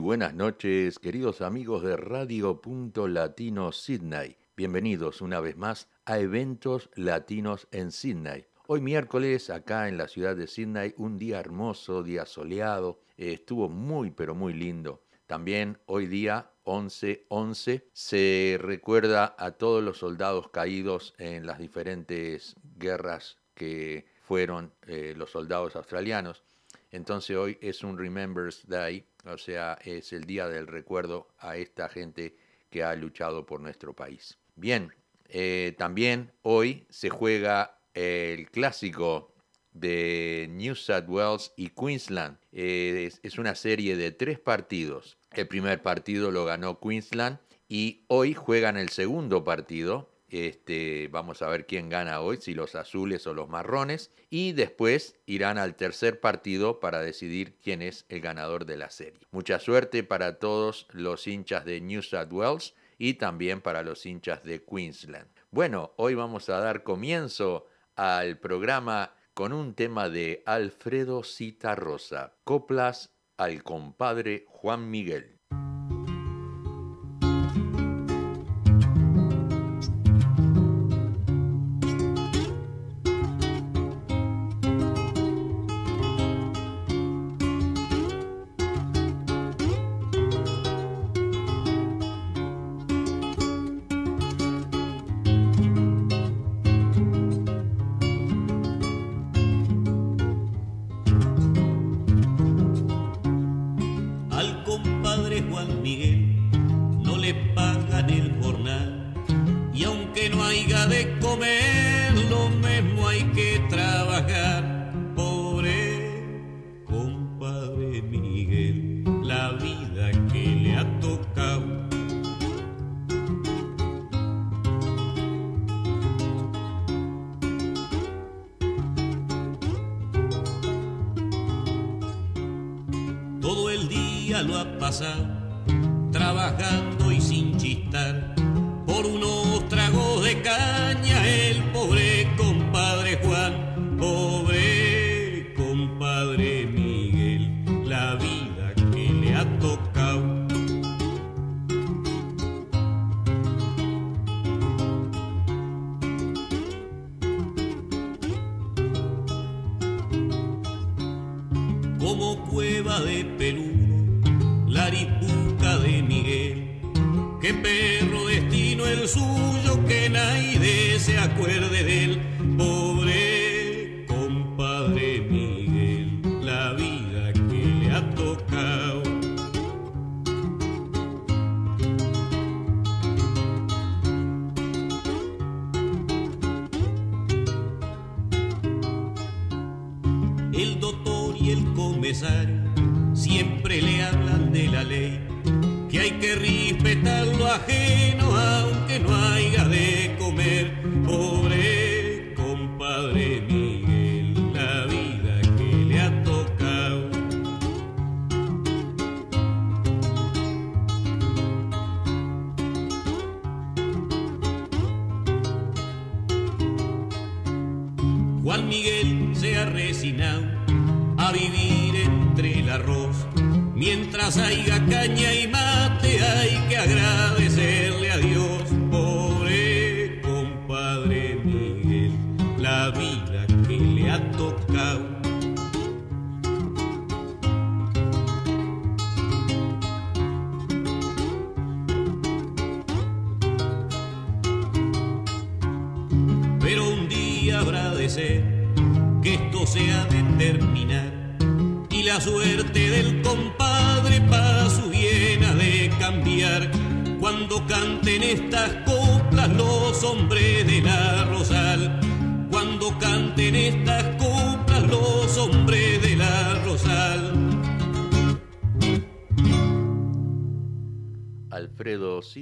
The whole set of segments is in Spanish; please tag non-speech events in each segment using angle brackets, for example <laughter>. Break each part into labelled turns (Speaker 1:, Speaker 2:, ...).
Speaker 1: Buenas noches, queridos amigos de Radio Punto Latino Sydney. Bienvenidos una vez más a Eventos Latinos en Sydney. Hoy miércoles, acá en la ciudad de Sydney, un día hermoso, día soleado, estuvo muy pero muy lindo. También hoy día 11-11 se recuerda a todos los soldados caídos en las diferentes guerras que fueron eh, los soldados australianos. Entonces hoy es un Remembrance Day, o sea, es el día del recuerdo a esta gente que ha luchado por nuestro país. Bien, eh, también hoy se juega el clásico de New South Wales y Queensland. Eh, es, una serie de tres partidos. El primer partido lo ganó Queensland y hoy juegan el segundo partido este, vamos a ver quién gana hoy, si los azules o los marrones. Y después irán al tercer partido para decidir quién es el ganador de la serie. Mucha suerte para todos los hinchas de New South Wales y también para los hinchas de Queensland. Bueno, hoy vamos a dar comienzo al programa con un tema de Alfredo Citarrosa, Coplas al compadre Juan Miguel.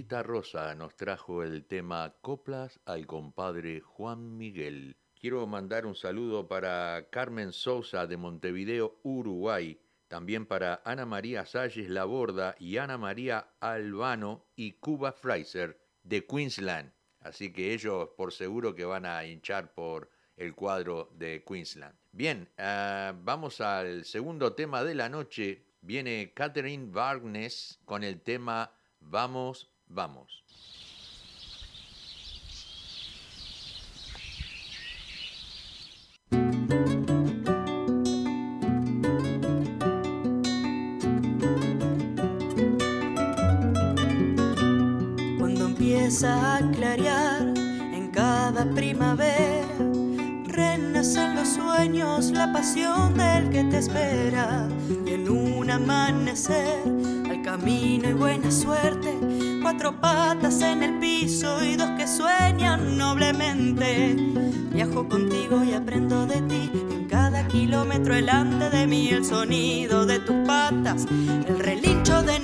Speaker 1: Rosa nos trajo el tema Coplas al compadre Juan Miguel. Quiero mandar un saludo para Carmen Sousa de Montevideo, Uruguay, también para Ana María Salles Laborda y Ana María Albano y Cuba Fraser de Queensland. Así que ellos por seguro que van a hinchar por el cuadro de Queensland. Bien, ah, vamos al segundo tema de la noche. viene Catherine Varnes con el tema Vamos, vamos.
Speaker 2: Cuando empieza a clarear en cada primavera, renacen los sueños, la pasión del que te espera. Y en un amanecer, al camino y buena suerte, patas en el piso y dos que sueñan noblemente. Viajo contigo y aprendo de ti kilómetro delante de mí el sonido de tus patas, el relincho de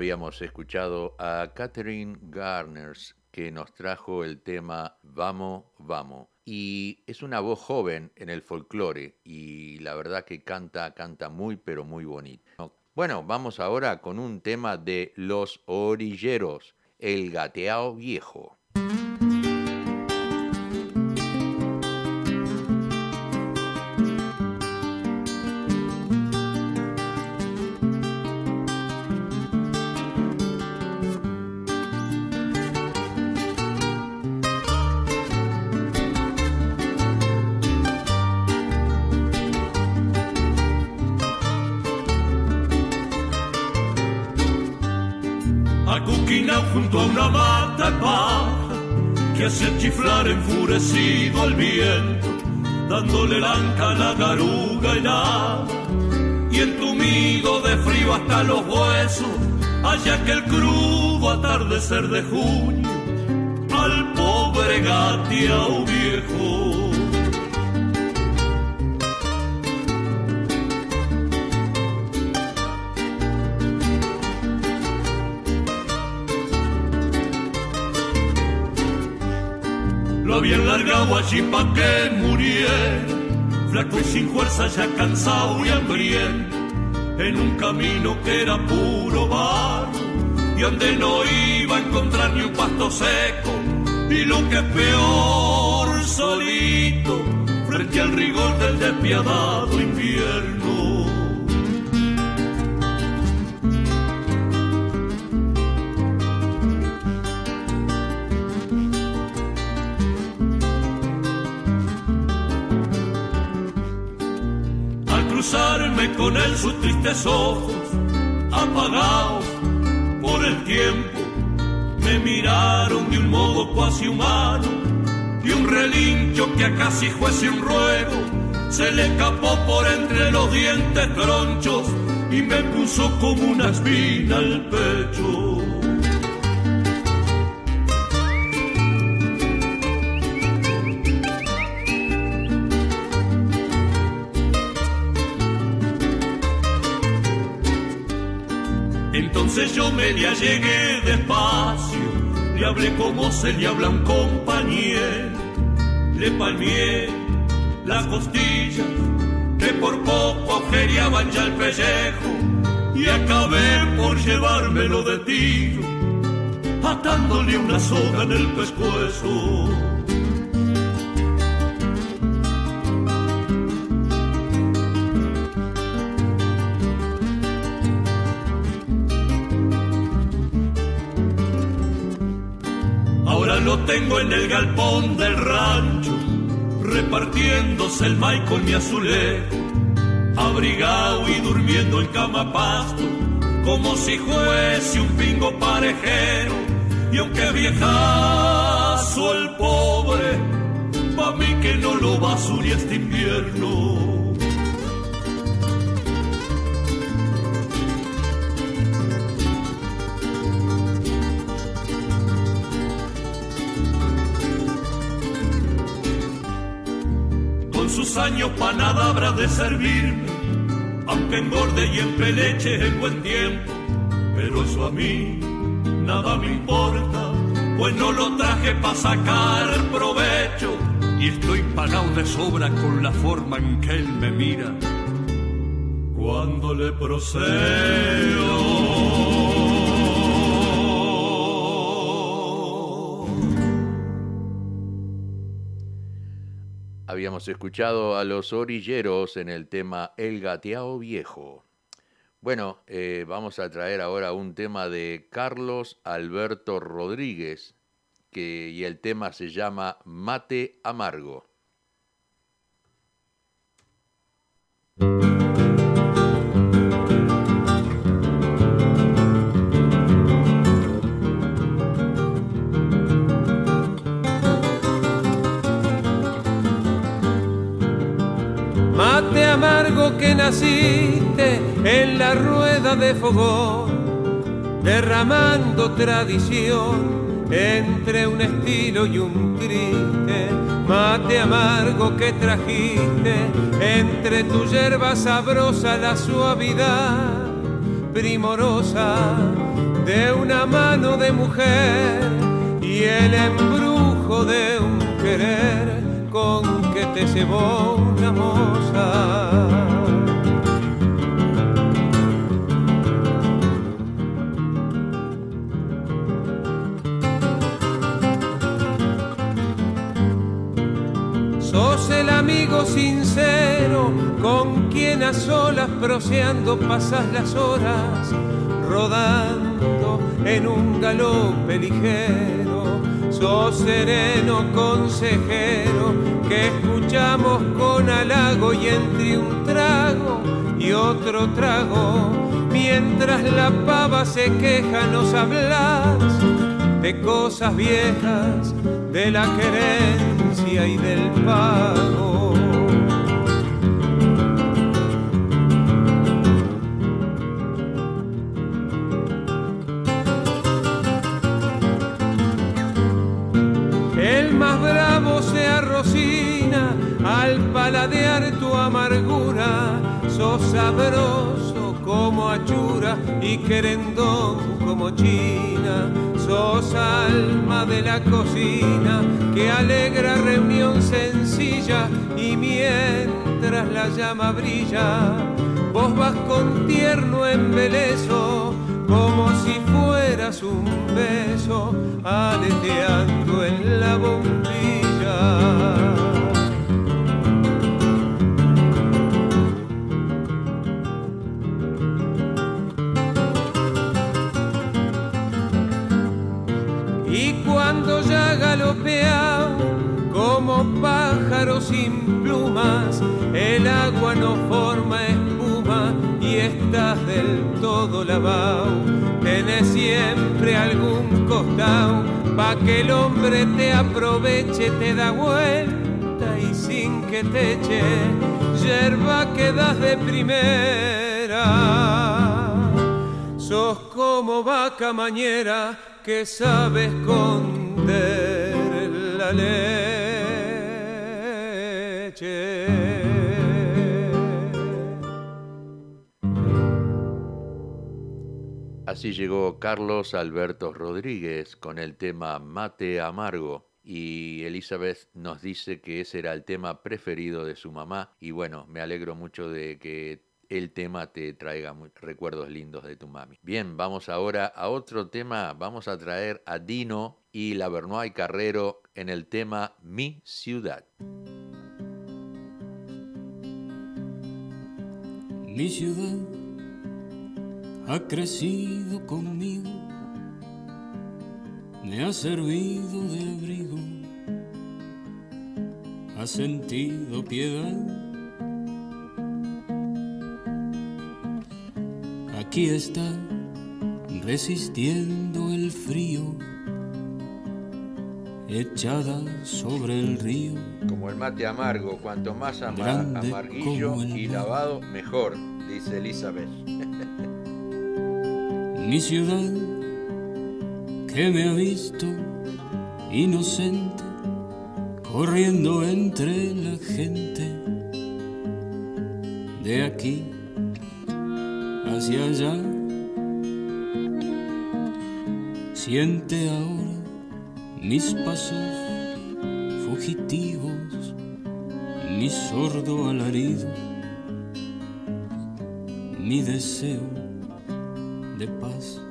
Speaker 1: habíamos escuchado a Catherine Garners que nos trajo el tema Vamos, vamos. Y es una voz joven en el folclore y la verdad que canta, canta muy pero muy bonito. Bueno, vamos ahora con un tema de Los Orilleros, el gateao viejo.
Speaker 3: Junto a una mata de paja que hace chiflar enfurecido al viento, dándole lanca a la garuga y nada. Y entumido de frío hasta los huesos, allá que el crudo atardecer de junio, al pobre gateao viejo bien largado allí pa' que muriera, flaco y sin fuerza, ya cansado y hambriento, en un camino que era puro barro, y donde no iba a encontrar ni un pasto seco, y lo que es peor, solito, frente al rigor del despiadado invierno. Con él sus tristes ojos apagados por el tiempo me miraron de un modo cuasi humano y un relincho que a casi fuese un ruego se le escapó por entre los dientes tronchos y me puso como una espina al pecho. Entonces yo me le allegué despacio, le hablé como se le habla a un compañero, le palmié las costillas que por poco feriaban ya el pellejo y acabé por llevármelo de tiro, atándole una soga en el pescuezo. Lo tengo en el galpón del rancho repartiéndose el maíz con mi azulejo, abrigado y durmiendo en cama pasto, como si fuese un pingo parejero, y aunque viejazo el pobre, pa' mí que no lo basure este invierno. Años pa' nada habrá de servirme, aunque engorde y empeleche en buen tiempo, pero eso a mí nada me importa, pues no lo traje pa' sacar provecho, y estoy pagado de sobra con la forma en que él me mira. Cuando le procedo
Speaker 1: Habíamos escuchado a los orilleros en el tema El gateao viejo. Bueno, eh, vamos a traer ahora un tema de Carlos Alberto Rodríguez, que, y el tema se llama Mate Amargo.
Speaker 4: Amargo que naciste en la rueda de fogón, derramando tradición entre un estilo y un triste, mate amargo que trajiste entre tu hierba sabrosa la suavidad primorosa de una mano de mujer y el embrujo de un querer con que te llevó una moza. Sos el amigo sincero con quien a solas proseando pasas las horas, rodando en un galope ligero sos sereno consejero que escuchamos con halago y entre un trago y otro trago, mientras la pava se queja nos hablas de cosas viejas, de la querencia y del pago. Al paladear tu amargura, sos sabroso como achura y querendón como china, sos alma de la cocina que alegra reunión sencilla y mientras la llama brilla, vos vas con tierno embeleso como si fueras un beso aleteando en la bombilla. Cuando ya galopea como pájaro sin plumas, el agua no forma espuma y estás del todo lavado. Tenés siempre algún costado pa' que el hombre te aproveche, te da vuelta y sin que te eche, yerba que das de primera. Sos como vaca mañera que sabe la leche.
Speaker 1: Así llegó Carlos Alberto Rodríguez con el tema Mate Amargo y Elizabeth nos dice que ese era el tema preferido de su mamá y bueno, me alegro mucho de que el tema te traiga recuerdos lindos de tu mami. Bien, vamos ahora a otro tema, vamos a traer a Dino y la Bernoy Carrero en el tema Mi Ciudad.
Speaker 5: Mi ciudad ha crecido conmigo, me ha servido de abrigo, ha sentido piedad. Aquí está resistiendo el frío, echada sobre el río.
Speaker 1: Como el mate amargo, cuanto más amarguillo y lavado, mejor, dice Elizabeth. <laughs>
Speaker 5: Mi ciudad que me ha visto inocente corriendo entre la gente. De aquí hacia allá. Siente ahora mis pasos fugitivos, mi sordo alarido, mi deseo de paz.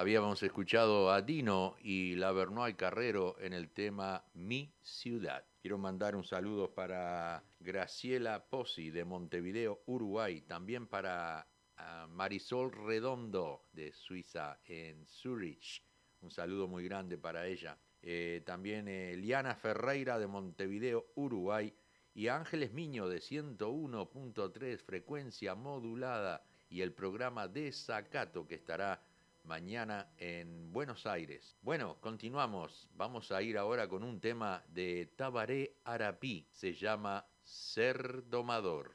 Speaker 1: Habíamos escuchado a Dino y la Bernoy Carrero en el tema Mi Ciudad. Quiero mandar un saludo para Graciela Pozzi de Montevideo, Uruguay, también para Marisol Redondo de Suiza en Zurich. Un saludo muy grande para ella. Eh, también eh, Liana Ferreira de Montevideo, Uruguay. Y Ángeles Miño de 101.3 frecuencia modulada y el programa Desacato que estará mañana en Buenos Aires. Bueno, continuamos. Vamos a ir ahora con un tema de Tabaré Arapí. Se llama Ser Domador.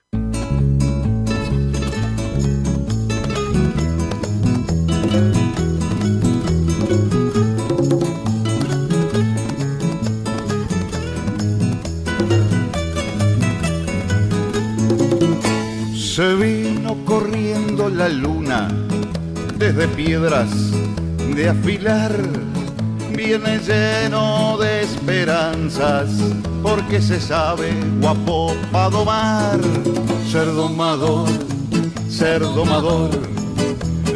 Speaker 1: Se vino corriendo la luna desde piedras
Speaker 6: de afilar viene lleno de esperanzas, porque se sabe guapo para domar, ser domador, ser domador,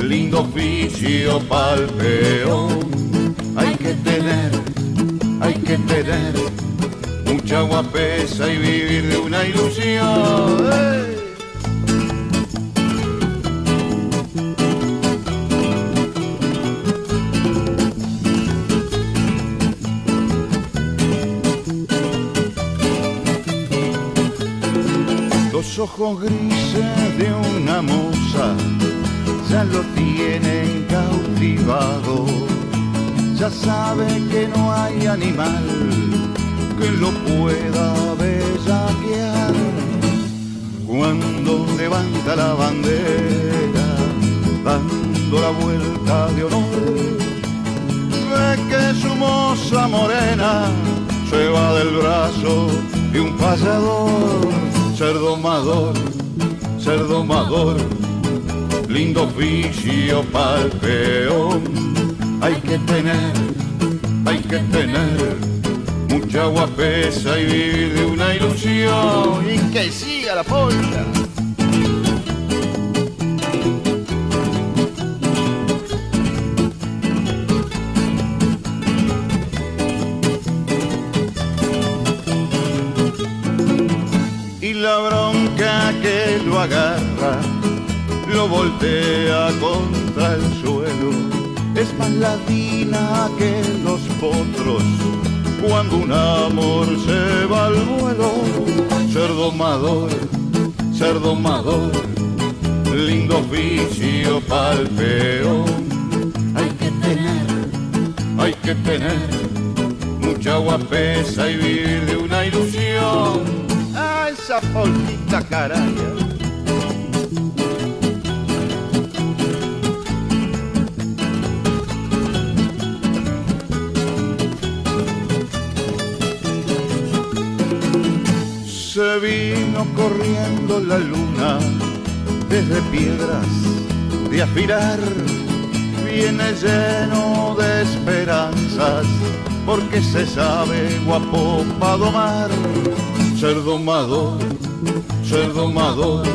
Speaker 6: lindo oficio pa'l peón. Hay que tener, hay que tener mucha guapesa y vivir de una ilusión. Ojos grises de una moza ya lo tienen cautivado. Ya sabe que no hay animal que lo pueda bellaquear. Cuando levanta la bandera, dando la vuelta de honor, ve que su moza morena se va del brazo de un pasador ser domador, ser domador, lindo oficio pa'l peón. Hay que tener, hay que tener mucha guapesa y vivir de una ilusión. Y que siga la polka. Voltea contra el suelo. Es más ladina que los potros cuando un amor se va al vuelo. Ser domador, ser domador, lindo oficio pa'l peón. Hay que tener, hay que tener mucha guapesa y vivir de una ilusión. Ah, esa polquita caraya corriendo la luna desde piedras de afilar. Viene lleno de esperanzas porque se sabe guapo para domar. Ser domador, ser domador,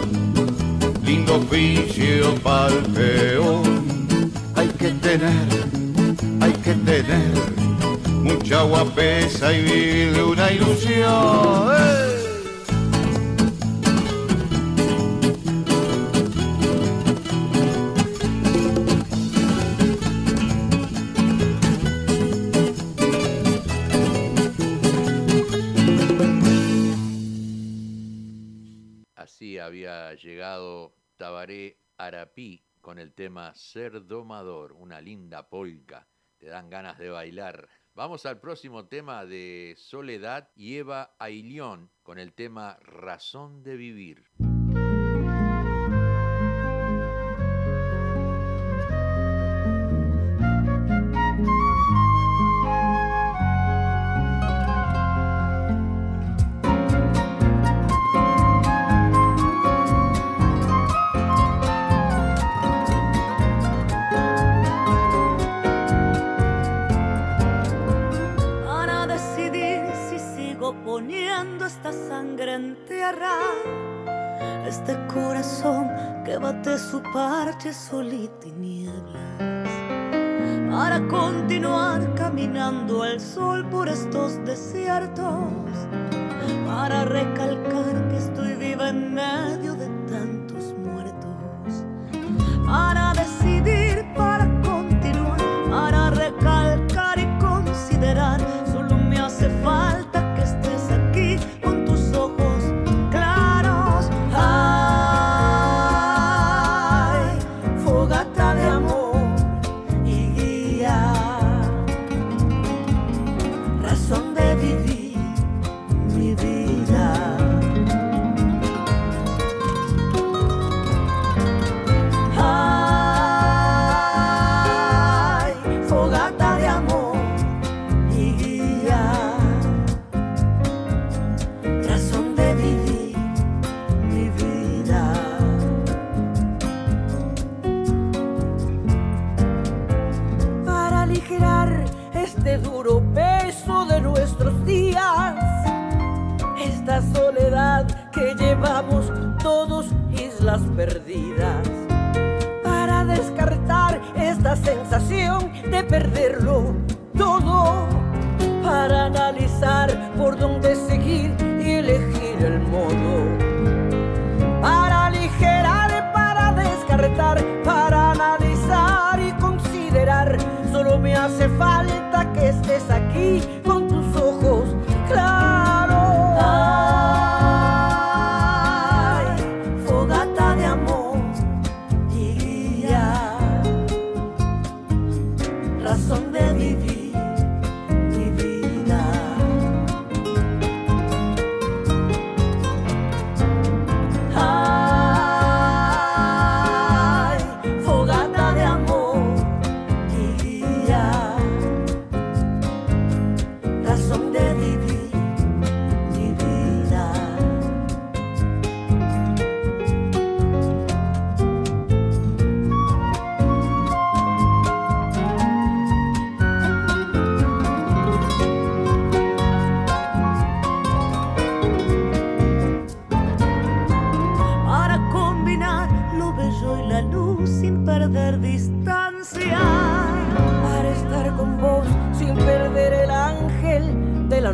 Speaker 6: lindo oficio pa'l peón. Hay que tener, hay que tener mucha guapesa y vivir de una ilusión. ¡Eh!
Speaker 1: Llegado Tabaré Arapí con el tema Ser Domador, una linda polca. Te dan ganas de bailar. Vamos al próximo tema de Soledad y Eva Ailión con el tema Razón de Vivir.
Speaker 7: Este corazón que bate su parche solito y nieblas, para continuar caminando al sol por estos desiertos, para recalcar que estoy viva en medio de tantos muertos, para decidir, para
Speaker 8: living.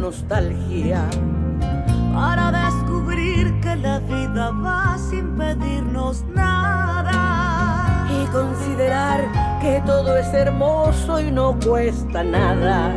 Speaker 8: Nostalgia para descubrir que la vida va sin pedirnos nada y considerar que todo es hermoso y no cuesta nada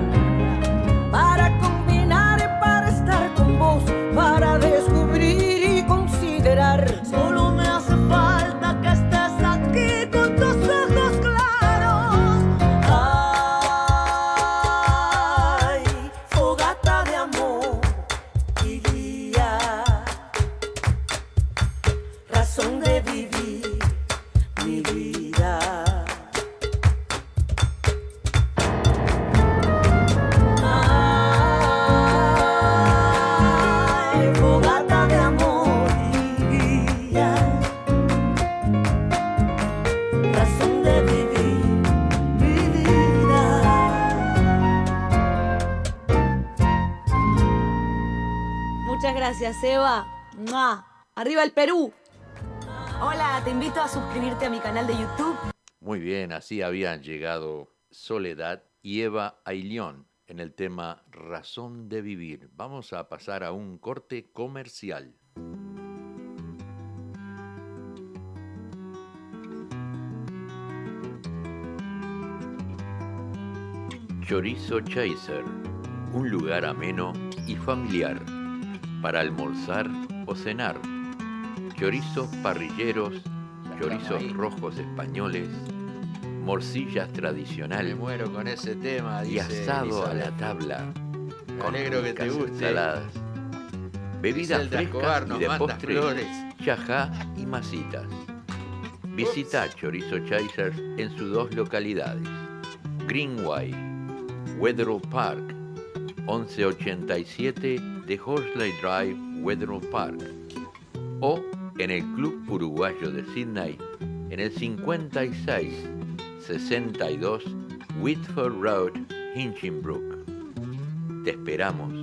Speaker 9: Eva. ¡Mua! ¡Arriba el Perú!
Speaker 7: Hola, te invito a suscribirte a mi canal de YouTube.
Speaker 1: Muy bien, así habían llegado Soledad y Eva Ailión en el tema Razón de Vivir. Vamos a pasar a un corte comercial. Chorizo Chaser, un lugar ameno y familiar para almorzar o cenar. Chorizos parrilleros, chorizos rojos españoles, morcillas
Speaker 10: Me
Speaker 1: tradicional
Speaker 10: muero con ese tema,
Speaker 1: y asado a la tabla.
Speaker 10: Me
Speaker 1: con
Speaker 10: alegro que te guste.
Speaker 1: ensaladas, bebidas frescas y de postre,
Speaker 10: flores.
Speaker 1: chajá y masitas. Visita Chorizo Chasers en sus dos localidades, Greenway, Wetherill Park, 1187 de Horsley Drive, Wetherill Park, o en el Club Uruguayo de Sydney en el 56 62 Whitford Road, Hinchinbrook. Te esperamos.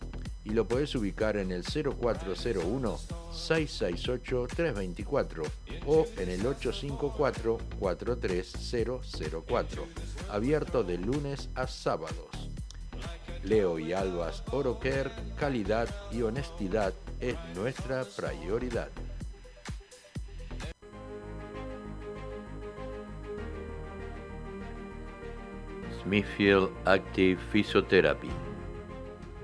Speaker 1: y lo puedes ubicar en el 0401-668-324 o en el 854-43004, abierto de lunes a sábados. Leo y Albas Oroker, calidad y honestidad es nuestra prioridad. Smithfield Active Physiotherapy.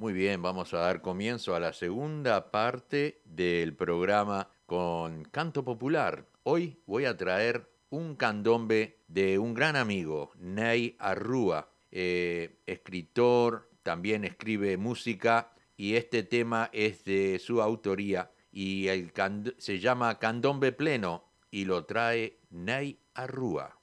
Speaker 11: Muy bien, vamos a dar comienzo a la segunda parte del programa con canto popular. Hoy voy a traer un candombe de un gran amigo, Ney Arrúa, eh, escritor, también escribe música y este tema es de su autoría y el se llama Candombe Pleno y lo trae Ney Arrúa.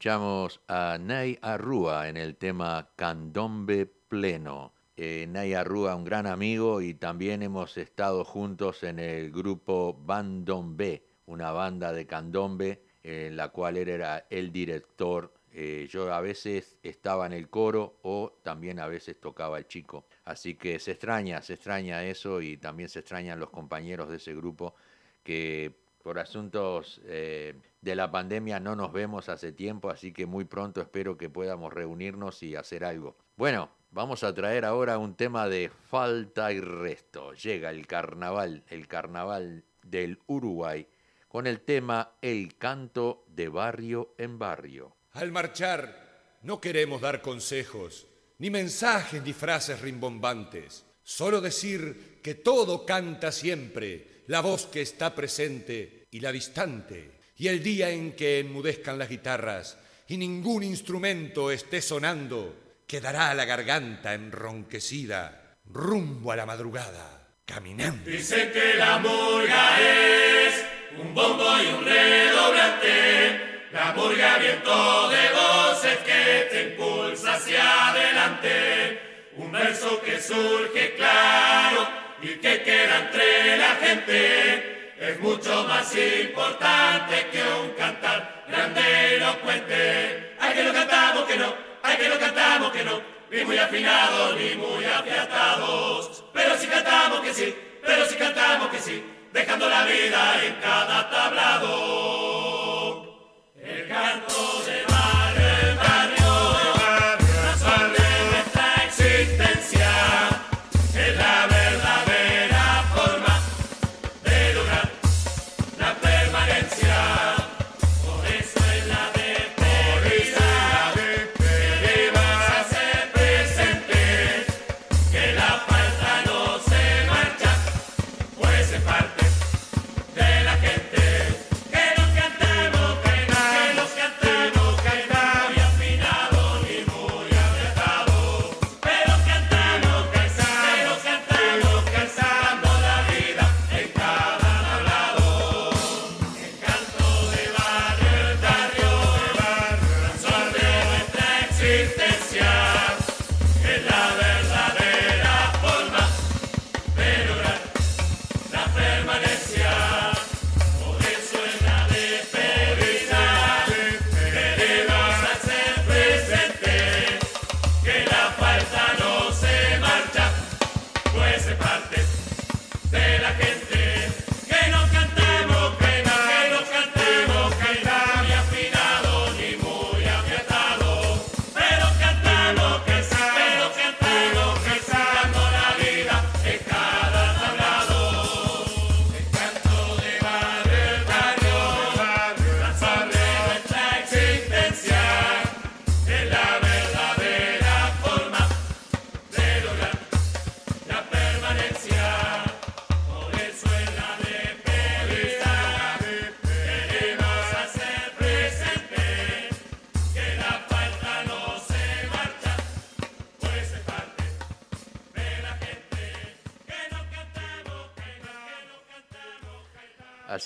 Speaker 11: Escuchamos a Nay Arrua en el tema Candombe Pleno. Eh, Nay Arrua, un gran amigo, y también hemos estado juntos en el grupo Bandombe, una banda de candombe en la cual él era el director. Eh, yo a veces estaba en el coro o también a veces tocaba el chico. Así que se extraña, se extraña eso y también se extrañan los compañeros de ese grupo que por asuntos eh, de la pandemia no nos vemos hace tiempo, así que muy pronto espero que podamos reunirnos y hacer algo. Bueno, vamos a traer ahora un tema de falta y resto. Llega el carnaval, el carnaval del Uruguay, con el tema El canto de barrio en barrio.
Speaker 10: Al marchar, no queremos dar consejos, ni mensajes ni frases rimbombantes. Solo decir que todo canta siempre, la voz que está presente y la distante. Y el día en que enmudezcan las guitarras y ningún instrumento esté sonando, quedará la garganta enronquecida, rumbo a la madrugada, caminando.
Speaker 12: Dice que la murga es un bombo y un redoblante, la murga viento de voces que te impulsa hacia adelante un verso que surge claro y que queda entre la gente. Es mucho más importante que un cantar grande elocuente. Hay que lo cantamos que no, hay que lo cantamos que no, ni muy afinados ni muy afiatados. Pero si cantamos que sí, pero si cantamos que sí, dejando la vida en cada tablado.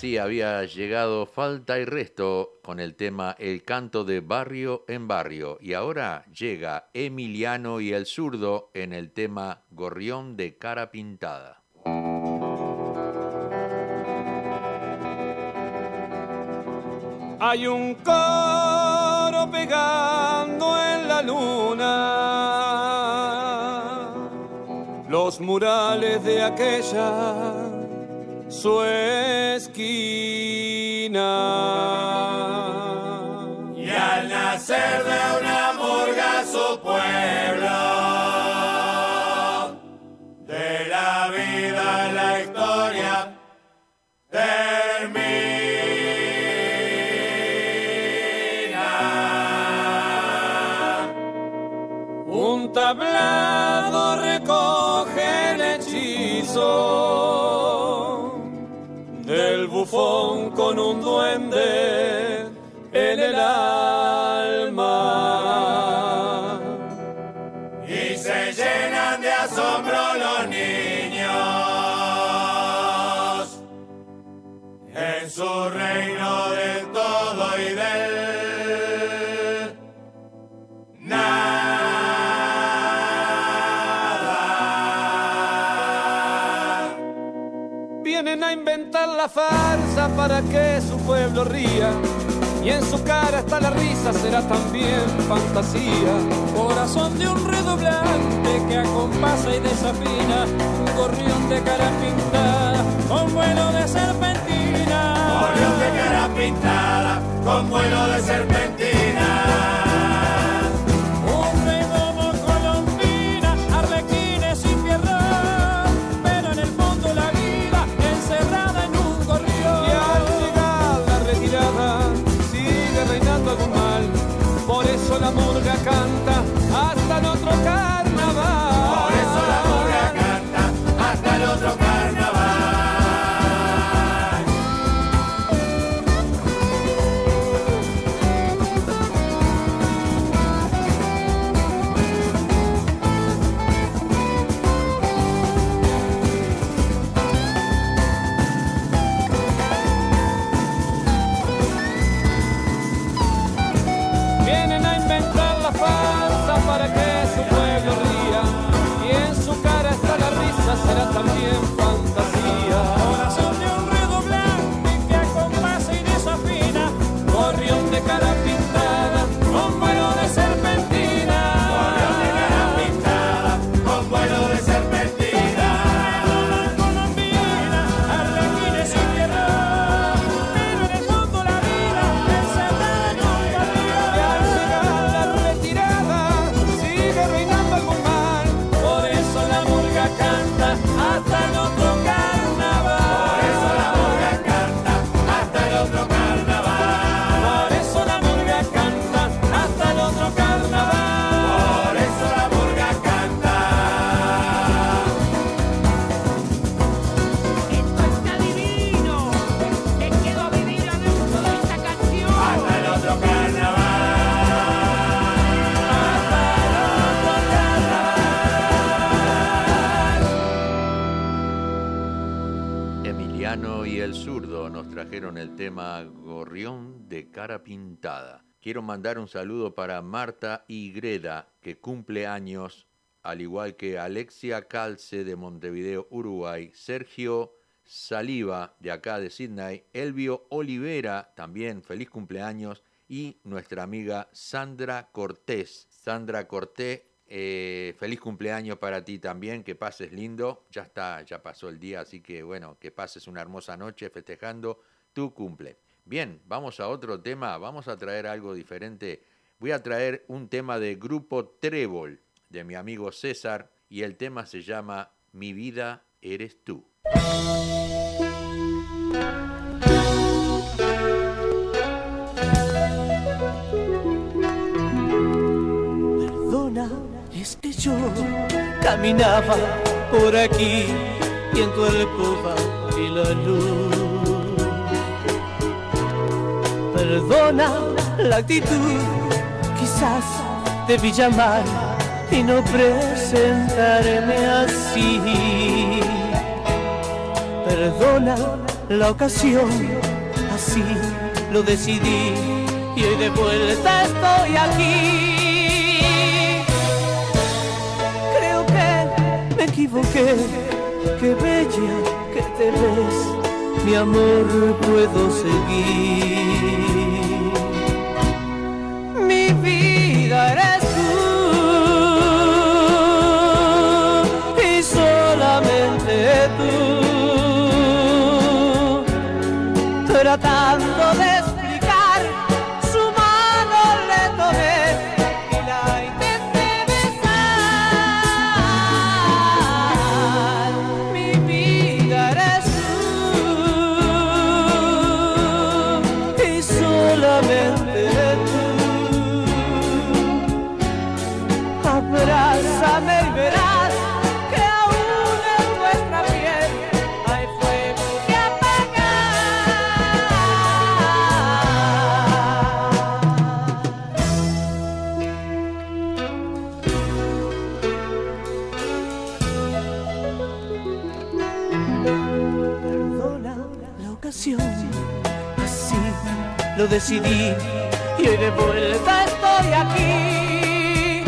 Speaker 1: Había llegado Falta y Resto con el tema El canto de barrio en barrio y ahora llega Emiliano y el zurdo en el tema Gorrión de cara pintada.
Speaker 13: Hay un coro pegando en la luna, los murales de aquella su esquina.
Speaker 12: Y al nacer de una murga su pueblo,
Speaker 13: con un la farsa para que su pueblo ría. Y en su cara está la risa, será también fantasía. Corazón de un redoblante que acompasa y desafina. Un gorrión de cara pintada, con vuelo de serpentina.
Speaker 12: Gorrión de cara pintada, con vuelo de serpentina.
Speaker 1: Quiero mandar un saludo para Marta y Greda, que cumple años, al igual que Alexia Calce de Montevideo, Uruguay, Sergio Saliva de acá de Sydney, Elvio Olivera, también feliz cumpleaños, y nuestra amiga Sandra Cortés. Sandra Cortés, eh, feliz cumpleaños para ti también, que pases lindo. Ya está, ya pasó el día, así que bueno, que pases una hermosa noche festejando tu cumple. Bien, vamos a otro tema, vamos a traer algo diferente. Voy a traer un tema de grupo Trébol de mi amigo César y el tema se llama Mi vida eres tú.
Speaker 14: Perdona, es que yo caminaba por aquí y en tu y la luz. Perdona la actitud, quizás debí llamar y no presentarme así. Perdona la ocasión, así lo decidí y hoy de vuelta estoy aquí. Creo que me equivoqué, que bella que te ves, mi amor puedo seguir. Lo decidí y hoy de vuelta estoy aquí.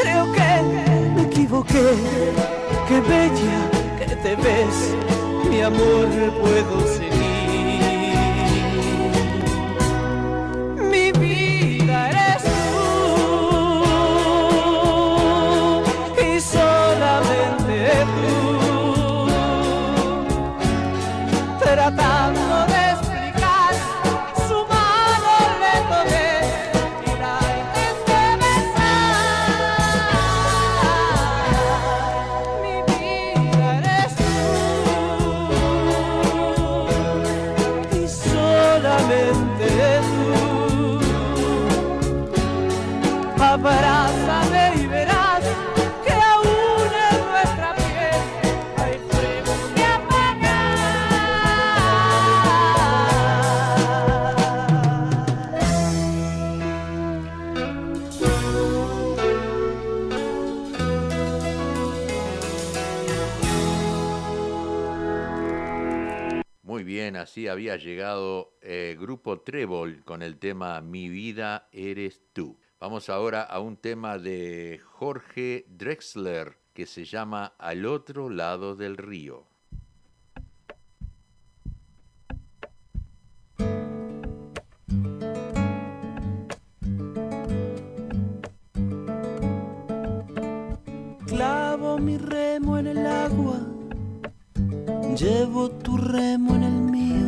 Speaker 14: Creo que me equivoqué, que bella que te ves, mi amor puedo seguir.
Speaker 1: Así había llegado eh, Grupo Trébol con el tema Mi vida eres tú. Vamos ahora a un tema de Jorge Drexler que se llama Al otro lado del río.
Speaker 14: Clavo mi remo en el agua, llevo tu remo en el mío.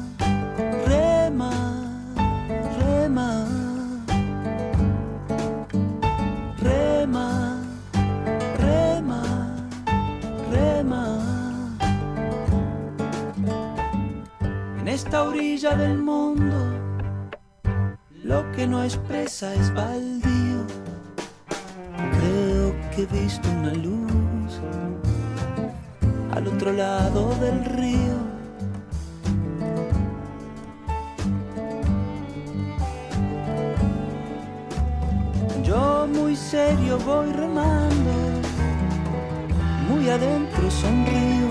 Speaker 15: esta orilla del mundo, lo que no expresa es baldío. Creo que he visto una luz al otro lado del río. Yo muy serio voy remando, muy adentro sonrío.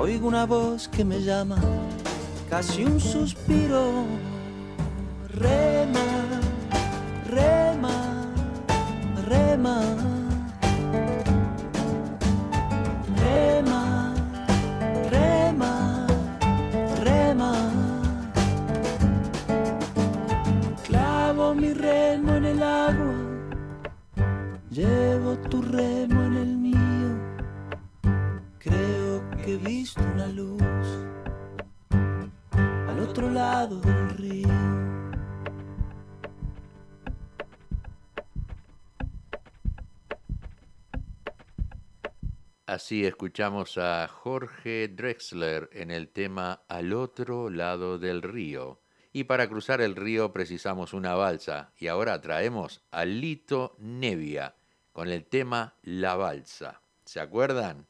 Speaker 15: Oigo una voz que me llama, casi un suspiro. Rema, rema, rema. Rema, rema, rema. Clavo mi remo en el agua, llevo tu remo en el he visto una luz al otro lado del río.
Speaker 1: Así escuchamos a Jorge Drexler en el tema Al otro lado del río. Y para cruzar el río precisamos una balsa. Y ahora traemos a Lito Nevia con el tema La balsa. ¿Se acuerdan?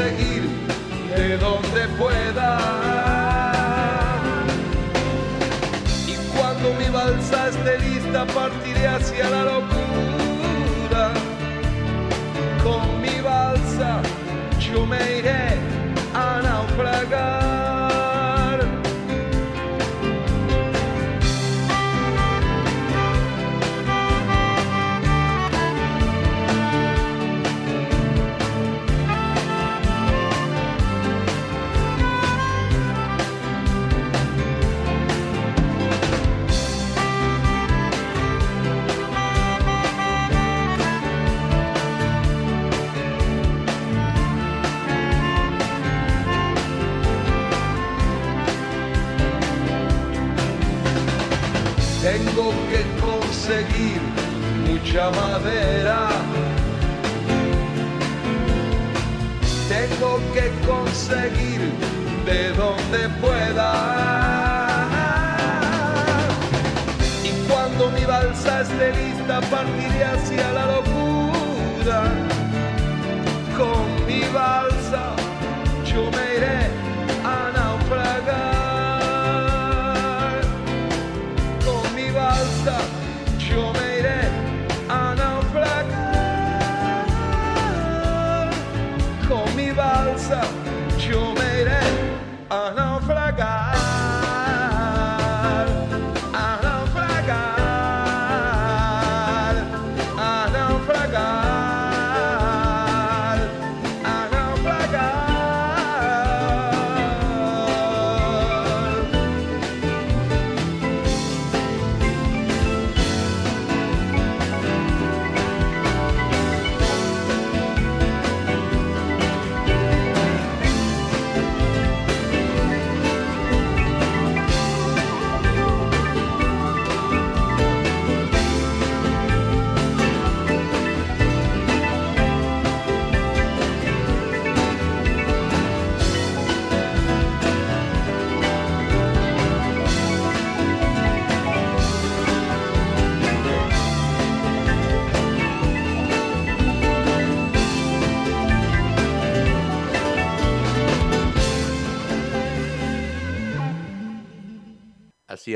Speaker 16: De donde pueda. Y cuando mi balsa esté lista, partiré hacia la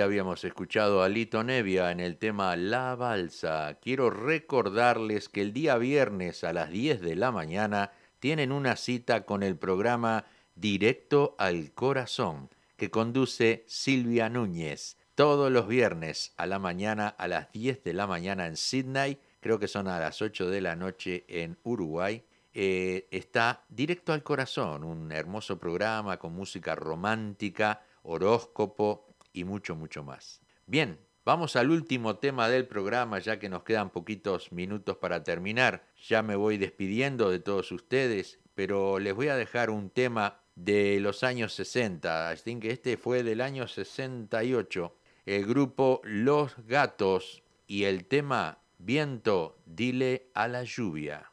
Speaker 1: Habíamos escuchado a Lito Nevia en el tema La Balsa. Quiero recordarles que el día viernes a las 10 de la mañana tienen una cita con el programa Directo al Corazón, que conduce Silvia Núñez. Todos los viernes a la mañana, a las 10 de la mañana en Sydney, creo que son a las 8 de la noche en Uruguay, eh, está Directo al Corazón, un hermoso programa con música romántica, horóscopo y mucho, mucho más. Bien, vamos al último tema del programa, ya que nos quedan poquitos minutos para terminar. Ya me voy despidiendo de todos ustedes, pero les voy a dejar un tema de los años 60. Así que este fue del año 68. El grupo Los Gatos y el tema Viento, dile a la lluvia.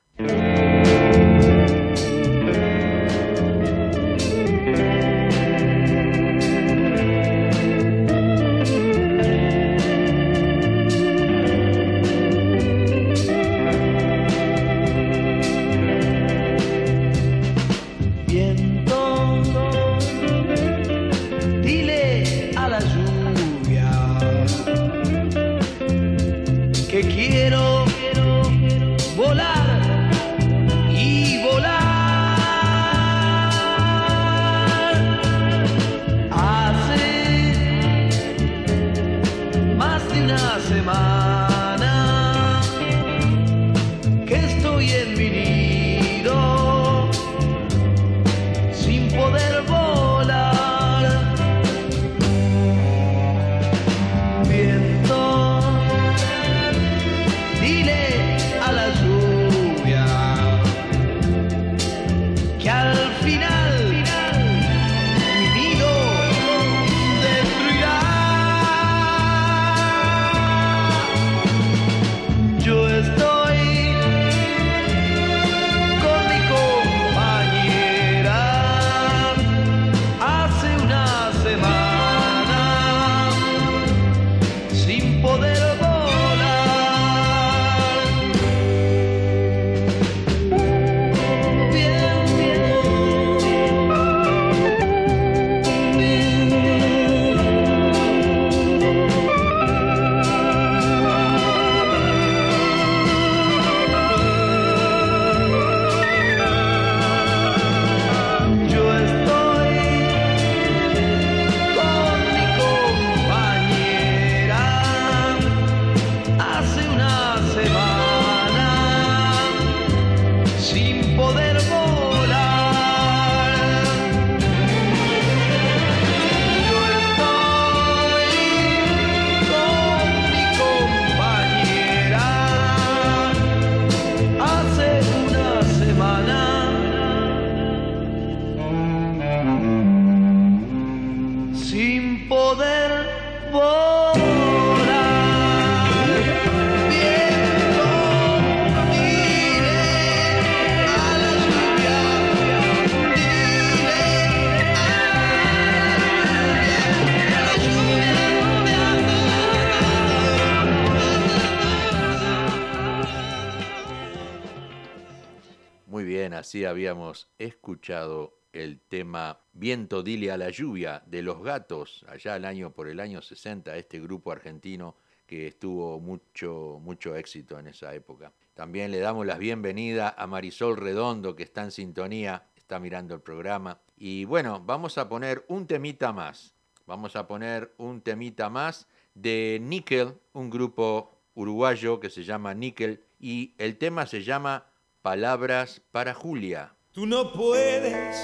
Speaker 1: Así habíamos escuchado el tema Viento dile a la lluvia de los gatos, allá el año por el año 60, este grupo argentino que estuvo mucho, mucho éxito en esa época. También le damos la bienvenida a Marisol Redondo, que está en sintonía, está mirando el programa. Y bueno, vamos a poner un temita más. Vamos a poner un temita más de Nickel, un grupo uruguayo que se llama Nickel, y el tema se llama Palabras para Julia.
Speaker 17: Tú no puedes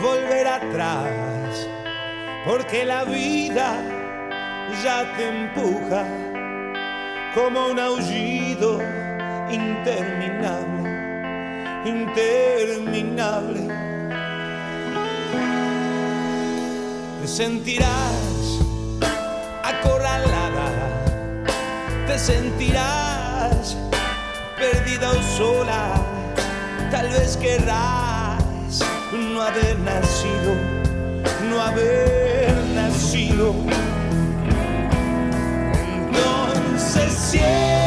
Speaker 17: volver atrás, porque la vida ya te empuja como un aullido interminable, interminable. Te sentirás acorralada, te sentirás perdida o sola, tal vez querrás no haber nacido, no haber nacido. Entonces siempre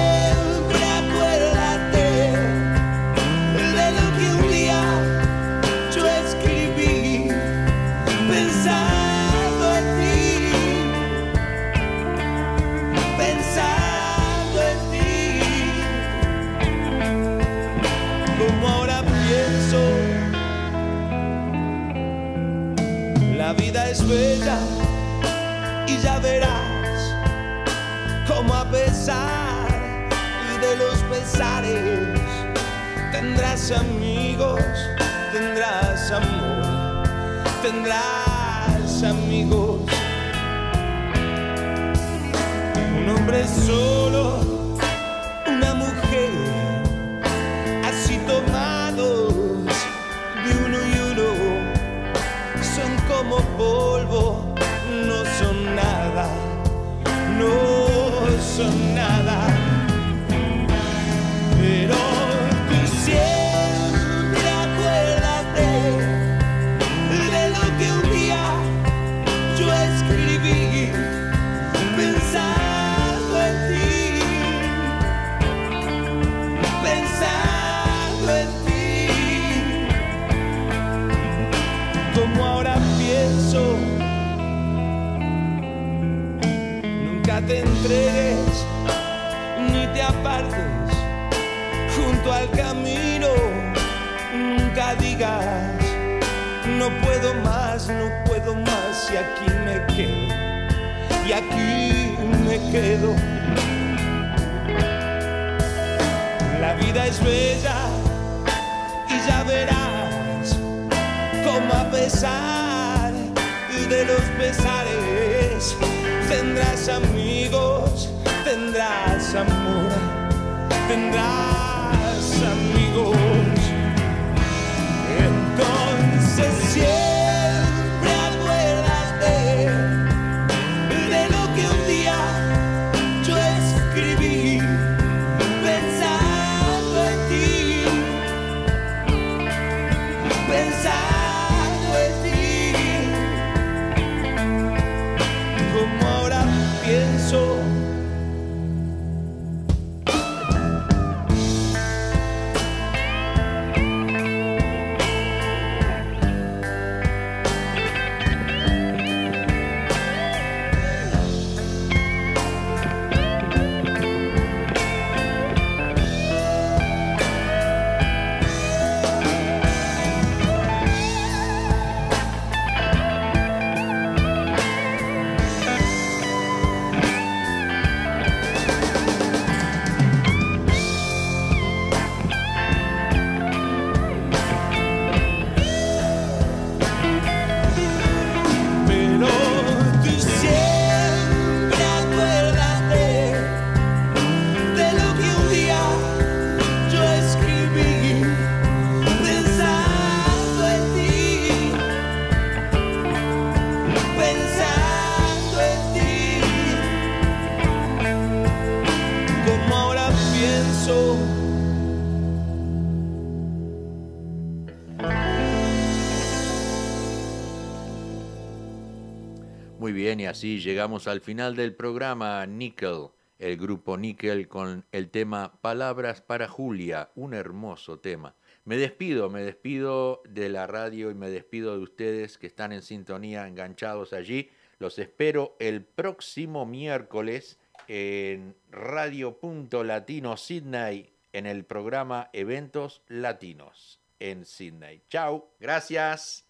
Speaker 17: y ya verás cómo a pesar de los pesares tendrás amigos, tendrás amor, tendrás amigos. Un hombre solo, polvo, ni te apartes junto al camino, nunca digas, no puedo más, no puedo más, y aquí me quedo, y aquí me quedo. La vida es bella y ya verás cómo a pesar de los pesares tendrás amigos, tendrás amor, tendrás amigos. Entonces siempre
Speaker 1: así llegamos al final del programa Nickel, el grupo Nickel con el tema Palabras para Julia, un hermoso tema. Me despido, me despido de la radio y me despido de ustedes que están en sintonía, enganchados allí. Los espero el próximo miércoles en Radio Punto Latino Sydney en el programa Eventos Latinos en Sydney. Chao, gracias.